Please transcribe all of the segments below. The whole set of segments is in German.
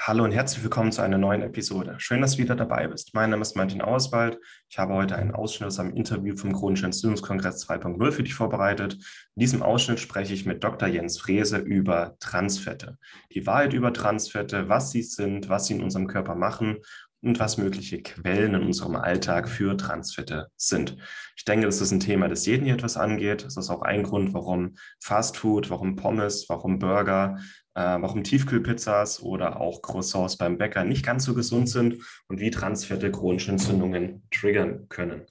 Hallo und herzlich willkommen zu einer neuen Episode. Schön, dass du wieder dabei bist. Mein Name ist Martin Auswald. Ich habe heute einen Ausschnitt aus einem Interview vom Chronischen Entzündungskongress 2.0 für dich vorbereitet. In diesem Ausschnitt spreche ich mit Dr. Jens Frese über Transfette. Die Wahrheit über Transfette, was sie sind, was sie in unserem Körper machen und was mögliche Quellen in unserem Alltag für Transfette sind. Ich denke, das ist ein Thema, das jeden hier etwas angeht. Das ist auch ein Grund, warum Fastfood, warum Pommes, warum Burger, äh, warum Tiefkühlpizzas oder auch Croissants beim Bäcker nicht ganz so gesund sind und wie Transfette chronische Entzündungen triggern können.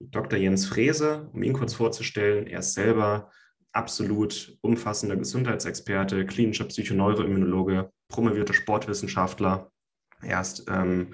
Dr. Jens Frese, um ihn kurz vorzustellen, er ist selber absolut umfassender Gesundheitsexperte, klinischer Psychoneuroimmunologe, promovierter Sportwissenschaftler. Er ist ähm,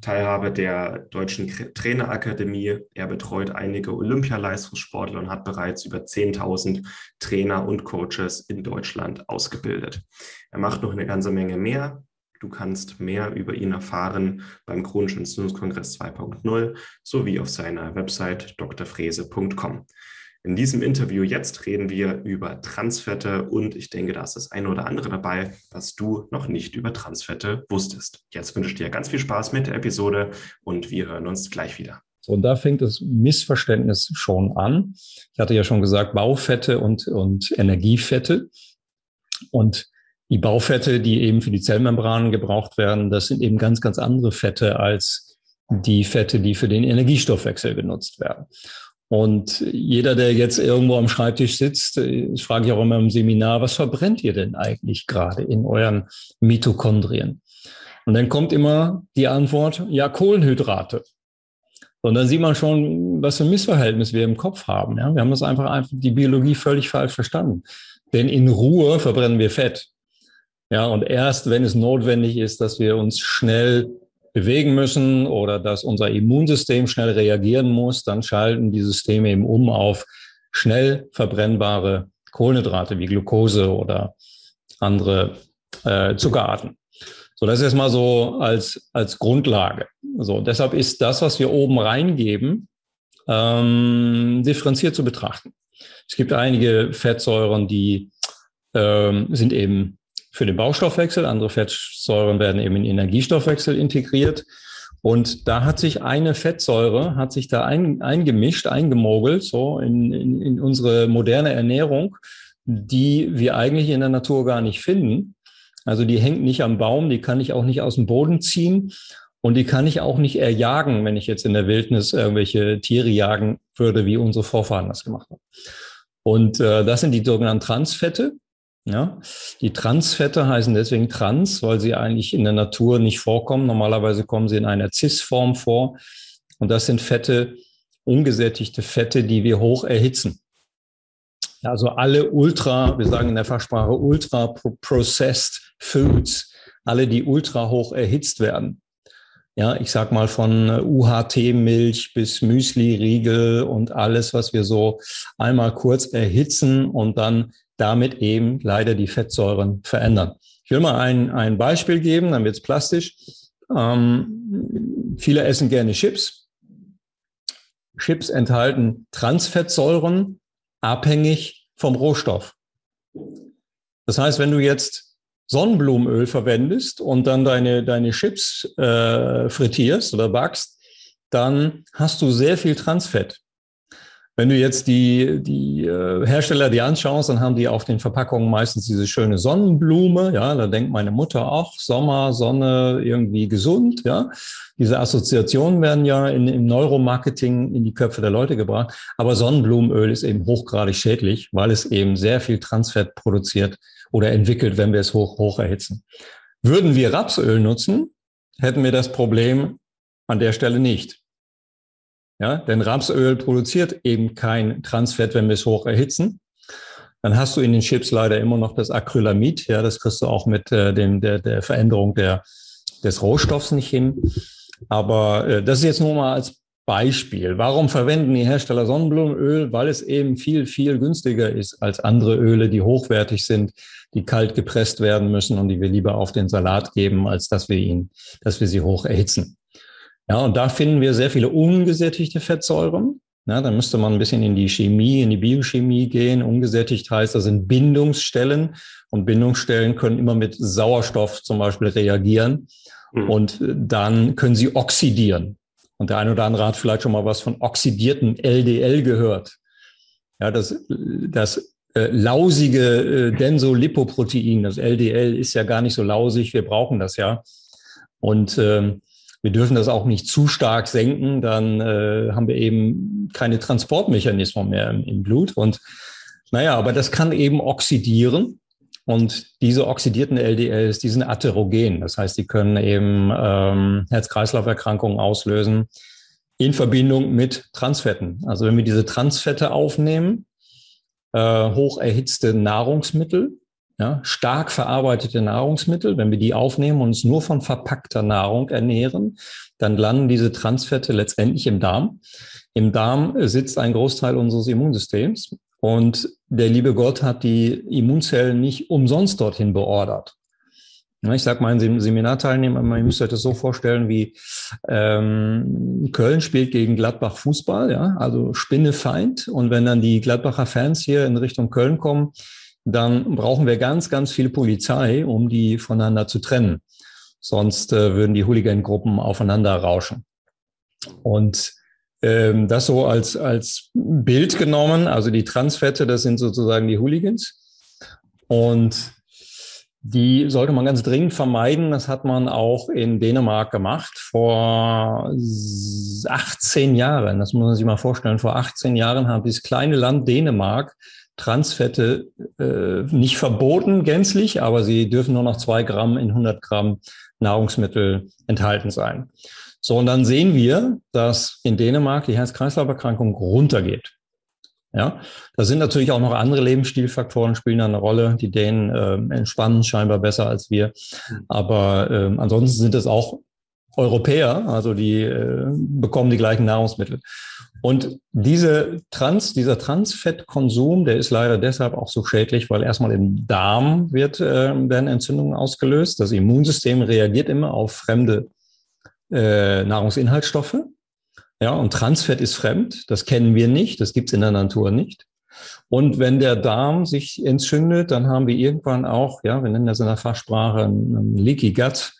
Teilhabe der Deutschen Trainerakademie. Er betreut einige Olympialeistungssportler und hat bereits über 10.000 Trainer und Coaches in Deutschland ausgebildet. Er macht noch eine ganze Menge mehr. Du kannst mehr über ihn erfahren beim Chronischen Entzündungskongress 2.0 sowie auf seiner Website drfrese.com. In diesem Interview jetzt reden wir über Transfette und ich denke, da ist das eine oder andere dabei, was du noch nicht über Transfette wusstest. Jetzt wünsche ich dir ganz viel Spaß mit der Episode und wir hören uns gleich wieder. und da fängt das Missverständnis schon an. Ich hatte ja schon gesagt, Baufette und, und Energiefette. Und die Baufette, die eben für die Zellmembranen gebraucht werden, das sind eben ganz, ganz andere Fette als die Fette, die für den Energiestoffwechsel genutzt werden. Und jeder, der jetzt irgendwo am Schreibtisch sitzt, ich frage ich auch immer im Seminar, was verbrennt ihr denn eigentlich gerade in euren Mitochondrien? Und dann kommt immer die Antwort, ja, Kohlenhydrate. Und dann sieht man schon, was für ein Missverhältnis wir im Kopf haben. Ja? Wir haben das einfach, einfach die Biologie völlig falsch verstanden. Denn in Ruhe verbrennen wir Fett. Ja, und erst wenn es notwendig ist, dass wir uns schnell bewegen müssen oder dass unser Immunsystem schnell reagieren muss, dann schalten die Systeme eben um auf schnell verbrennbare Kohlenhydrate wie Glucose oder andere äh, Zuckerarten. So, das ist mal so als, als Grundlage. So, deshalb ist das, was wir oben reingeben, ähm, differenziert zu betrachten. Es gibt einige Fettsäuren, die ähm, sind eben für den Baustoffwechsel. Andere Fettsäuren werden eben in den Energiestoffwechsel integriert. Und da hat sich eine Fettsäure, hat sich da ein, eingemischt, eingemogelt, so in, in, in unsere moderne Ernährung, die wir eigentlich in der Natur gar nicht finden. Also die hängt nicht am Baum, die kann ich auch nicht aus dem Boden ziehen und die kann ich auch nicht erjagen, wenn ich jetzt in der Wildnis irgendwelche Tiere jagen würde, wie unsere Vorfahren das gemacht haben. Und äh, das sind die sogenannten Transfette. Ja, die Transfette heißen deswegen trans, weil sie eigentlich in der Natur nicht vorkommen. Normalerweise kommen sie in einer Cis-Form vor. Und das sind Fette, ungesättigte Fette, die wir hoch erhitzen. Also alle ultra, wir sagen in der Fachsprache ultra processed foods, alle, die ultra hoch erhitzt werden. Ja, ich sag mal von UHT-Milch bis Müsli-Riegel und alles, was wir so einmal kurz erhitzen und dann damit eben leider die Fettsäuren verändern. Ich will mal ein, ein Beispiel geben, dann wird es plastisch. Ähm, viele essen gerne Chips. Chips enthalten Transfettsäuren abhängig vom Rohstoff. Das heißt, wenn du jetzt Sonnenblumenöl verwendest und dann deine, deine Chips äh, frittierst oder backst, dann hast du sehr viel Transfett. Wenn du jetzt die, die äh, Hersteller dir anschaust, dann haben die auf den Verpackungen meistens diese schöne Sonnenblume. Ja, da denkt meine Mutter auch Sommer, Sonne, irgendwie gesund. Ja, diese Assoziationen werden ja in, im Neuromarketing in die Köpfe der Leute gebracht. Aber Sonnenblumenöl ist eben hochgradig schädlich, weil es eben sehr viel Transfett produziert oder entwickelt, wenn wir es hoch, hoch erhitzen. Würden wir Rapsöl nutzen, hätten wir das Problem an der Stelle nicht. Ja, denn Rapsöl produziert eben kein Transfett, wenn wir es hoch erhitzen. Dann hast du in den Chips leider immer noch das Acrylamid. Ja, das kriegst du auch mit äh, dem, der, der Veränderung der, des Rohstoffs nicht hin. Aber äh, das ist jetzt nur mal als Beispiel. Warum verwenden die Hersteller Sonnenblumenöl? Weil es eben viel, viel günstiger ist als andere Öle, die hochwertig sind, die kalt gepresst werden müssen und die wir lieber auf den Salat geben, als dass wir ihn, dass wir sie hoch erhitzen. Ja, und da finden wir sehr viele ungesättigte Fettsäuren. Na, dann müsste man ein bisschen in die Chemie, in die Biochemie gehen. Ungesättigt heißt, das sind Bindungsstellen und Bindungsstellen können immer mit Sauerstoff zum Beispiel reagieren mhm. und dann können sie oxidieren. Und der eine oder andere hat vielleicht schon mal was von oxidierten LDL gehört. Ja, das, das äh, lausige äh, Densolipoprotein, das LDL, ist ja gar nicht so lausig. Wir brauchen das ja. Und ähm, wir dürfen das auch nicht zu stark senken, dann äh, haben wir eben keine Transportmechanismen mehr im, im Blut. Und naja, aber das kann eben oxidieren. Und diese oxidierten LDLs, die sind atherogen. Das heißt, die können eben ähm, Herz-Kreislauf-Erkrankungen auslösen in Verbindung mit Transfetten. Also wenn wir diese Transfette aufnehmen, äh, hoch erhitzte Nahrungsmittel, ja, stark verarbeitete Nahrungsmittel, wenn wir die aufnehmen und uns nur von verpackter Nahrung ernähren, dann landen diese Transfette letztendlich im Darm. Im Darm sitzt ein Großteil unseres Immunsystems und der liebe Gott hat die Immunzellen nicht umsonst dorthin beordert. Ich sage meinen Seminarteilnehmern, man müsste das so vorstellen, wie ähm, Köln spielt gegen Gladbach Fußball, ja, also Spinnefeind. Und wenn dann die Gladbacher Fans hier in Richtung Köln kommen, dann brauchen wir ganz, ganz viel Polizei, um die voneinander zu trennen. Sonst äh, würden die Hooligan-Gruppen aufeinander rauschen. Und ähm, das so als, als Bild genommen, also die Transfette, das sind sozusagen die Hooligans. Und die sollte man ganz dringend vermeiden. Das hat man auch in Dänemark gemacht vor 18 Jahren. Das muss man sich mal vorstellen. Vor 18 Jahren hat dieses kleine Land Dänemark Transfette äh, nicht verboten gänzlich, aber sie dürfen nur noch zwei Gramm in 100 Gramm Nahrungsmittel enthalten sein. So, und dann sehen wir, dass in Dänemark die Herz-Kreislauf-Erkrankung runtergeht. Ja, da sind natürlich auch noch andere Lebensstilfaktoren spielen eine Rolle. Die Dänen äh, entspannen scheinbar besser als wir. Aber äh, ansonsten sind es auch Europäer, also die äh, bekommen die gleichen Nahrungsmittel. Und diese Trans, dieser Transfettkonsum, der ist leider deshalb auch so schädlich, weil erstmal im Darm wird, äh, werden Entzündungen ausgelöst. Das Immunsystem reagiert immer auf fremde äh, Nahrungsinhaltsstoffe. Ja, und Transfett ist fremd. Das kennen wir nicht. Das gibt's in der Natur nicht. Und wenn der Darm sich entzündet, dann haben wir irgendwann auch, ja, wir nennen das in der Fachsprache ein Leaky Gut.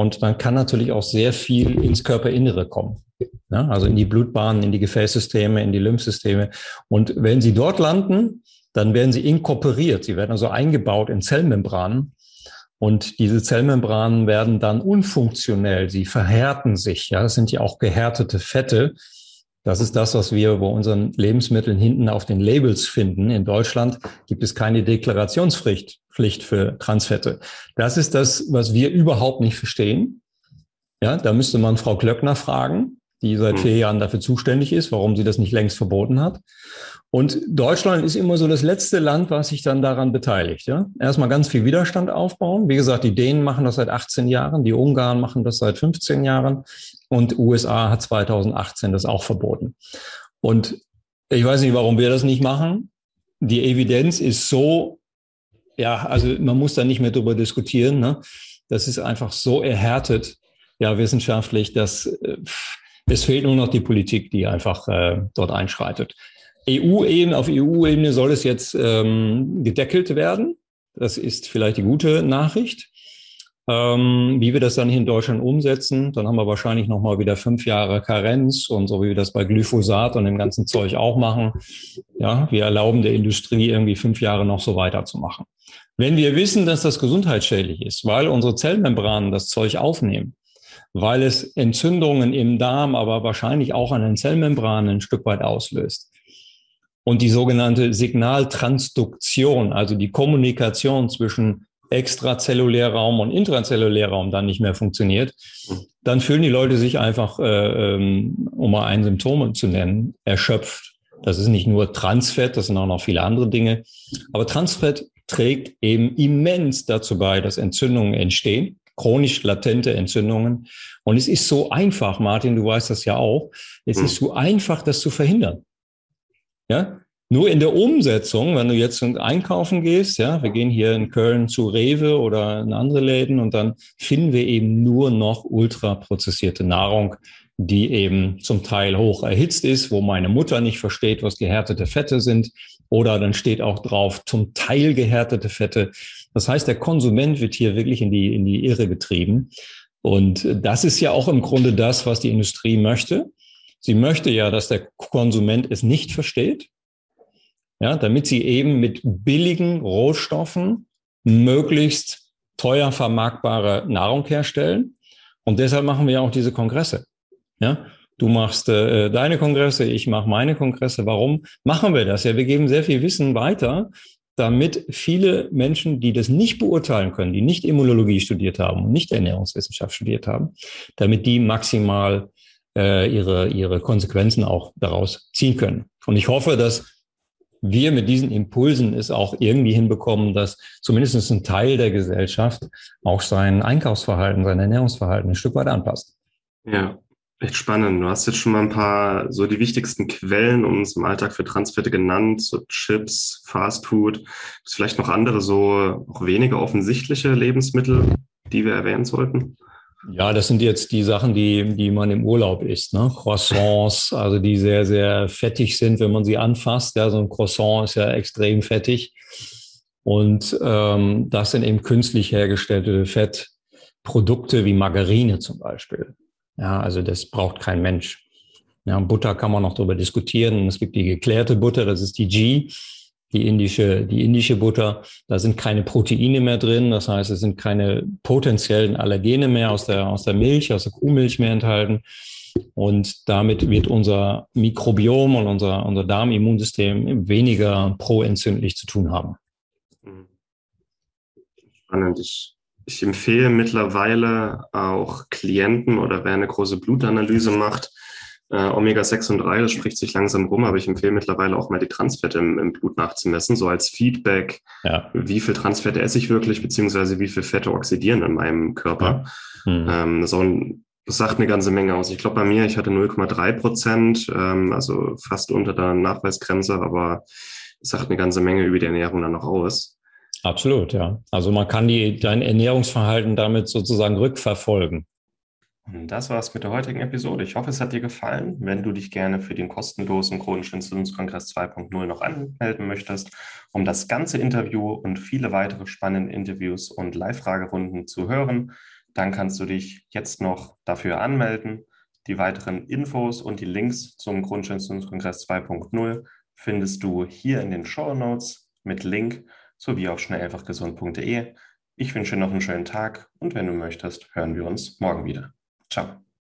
Und dann kann natürlich auch sehr viel ins Körperinnere kommen. Ja, also in die Blutbahnen, in die Gefäßsysteme, in die Lymphsysteme. Und wenn sie dort landen, dann werden sie inkorporiert. Sie werden also eingebaut in Zellmembranen. Und diese Zellmembranen werden dann unfunktionell. Sie verhärten sich. Ja, das sind ja auch gehärtete Fette. Das ist das, was wir bei unseren Lebensmitteln hinten auf den Labels finden. In Deutschland gibt es keine Deklarationspflicht Pflicht für Transfette. Das ist das, was wir überhaupt nicht verstehen. Ja, da müsste man Frau Klöckner fragen die seit hm. vier Jahren dafür zuständig ist, warum sie das nicht längst verboten hat. Und Deutschland ist immer so das letzte Land, was sich dann daran beteiligt. Ja? Erstmal ganz viel Widerstand aufbauen. Wie gesagt, die Dänen machen das seit 18 Jahren, die Ungarn machen das seit 15 Jahren und USA hat 2018 das auch verboten. Und ich weiß nicht, warum wir das nicht machen. Die Evidenz ist so, ja, also man muss da nicht mehr drüber diskutieren. Ne? Das ist einfach so erhärtet, ja, wissenschaftlich, dass äh, es fehlt nur noch die Politik, die einfach äh, dort einschreitet. EU-Ebene, auf EU-Ebene soll es jetzt ähm, gedeckelt werden. Das ist vielleicht die gute Nachricht. Ähm, wie wir das dann hier in Deutschland umsetzen, dann haben wir wahrscheinlich nochmal wieder fünf Jahre Karenz und so wie wir das bei Glyphosat und dem ganzen Zeug auch machen. Ja, wir erlauben der Industrie irgendwie fünf Jahre noch so weiterzumachen. Wenn wir wissen, dass das gesundheitsschädlich ist, weil unsere Zellmembranen das Zeug aufnehmen, weil es Entzündungen im Darm, aber wahrscheinlich auch an den Zellmembranen ein Stück weit auslöst. Und die sogenannte Signaltransduktion, also die Kommunikation zwischen Extrazellulärraum und Intrazellulärraum dann nicht mehr funktioniert, dann fühlen die Leute sich einfach, äh, ähm, um mal ein Symptom zu nennen, erschöpft. Das ist nicht nur Transfett, das sind auch noch viele andere Dinge. Aber Transfett trägt eben immens dazu bei, dass Entzündungen entstehen chronisch latente Entzündungen. Und es ist so einfach, Martin, du weißt das ja auch, es ist so einfach, das zu verhindern. Ja, nur in der Umsetzung, wenn du jetzt einkaufen gehst, ja, wir gehen hier in Köln zu Rewe oder in andere Läden und dann finden wir eben nur noch ultraprozessierte Nahrung die eben zum Teil hoch erhitzt ist, wo meine Mutter nicht versteht, was gehärtete Fette sind. Oder dann steht auch drauf, zum Teil gehärtete Fette. Das heißt, der Konsument wird hier wirklich in die, in die Irre getrieben. Und das ist ja auch im Grunde das, was die Industrie möchte. Sie möchte ja, dass der Konsument es nicht versteht, ja, damit sie eben mit billigen Rohstoffen möglichst teuer vermarktbare Nahrung herstellen. Und deshalb machen wir ja auch diese Kongresse. Ja, du machst äh, deine Kongresse, ich mache meine Kongresse. Warum machen wir das? Ja, wir geben sehr viel Wissen weiter, damit viele Menschen, die das nicht beurteilen können, die nicht Immunologie studiert haben und nicht Ernährungswissenschaft studiert haben, damit die maximal äh, ihre, ihre Konsequenzen auch daraus ziehen können. Und ich hoffe, dass wir mit diesen Impulsen es auch irgendwie hinbekommen, dass zumindest ein Teil der Gesellschaft auch sein Einkaufsverhalten, sein Ernährungsverhalten ein Stück weit anpasst. Ja, echt spannend. Du hast jetzt schon mal ein paar so die wichtigsten Quellen uns im Alltag für Transfette genannt, so Chips, Fastfood. Vielleicht noch andere so auch weniger offensichtliche Lebensmittel, die wir erwähnen sollten? Ja, das sind jetzt die Sachen, die, die man im Urlaub isst. Ne? Croissants, also die sehr, sehr fettig sind, wenn man sie anfasst. Ja, so ein Croissant ist ja extrem fettig. Und ähm, das sind eben künstlich hergestellte Fettprodukte wie Margarine zum Beispiel. Ja, also das braucht kein Mensch. Ja, Butter kann man noch darüber diskutieren. Es gibt die geklärte Butter, das ist die G die indische, die indische Butter. Da sind keine Proteine mehr drin. Das heißt, es sind keine potenziellen Allergene mehr aus der, aus der Milch, aus der Kuhmilch mehr enthalten. Und damit wird unser Mikrobiom und unser, unser Darmimmunsystem weniger proentzündlich zu tun haben. Spannend. Ich, ich empfehle mittlerweile auch Klienten oder wer eine große Blutanalyse macht, äh, Omega-6 und 3, das spricht sich langsam rum, aber ich empfehle mittlerweile auch mal die Transfette im, im Blut nachzumessen, so als Feedback, ja. wie viel Transfette esse ich wirklich, beziehungsweise wie viel Fette oxidieren in meinem Körper. Ja. Mhm. Ähm, so ein, das sagt eine ganze Menge aus. Ich glaube, bei mir, ich hatte 0,3 Prozent, ähm, also fast unter der Nachweisgrenze, aber es sagt eine ganze Menge über die Ernährung dann noch aus. Absolut, ja. Also man kann die, dein Ernährungsverhalten damit sozusagen rückverfolgen. Und das war's mit der heutigen Episode. Ich hoffe, es hat dir gefallen. Wenn du dich gerne für den kostenlosen chronischen Entzündungskongress 2.0 noch anmelden möchtest, um das ganze Interview und viele weitere spannende Interviews und Live-Fragerunden zu hören, dann kannst du dich jetzt noch dafür anmelden. Die weiteren Infos und die Links zum chronischen Entzündungskongress 2.0 findest du hier in den Show Notes mit Link sowie auf schnelleinfachgesund.de. Ich wünsche dir noch einen schönen Tag und wenn du möchtest, hören wir uns morgen wieder. Ciao.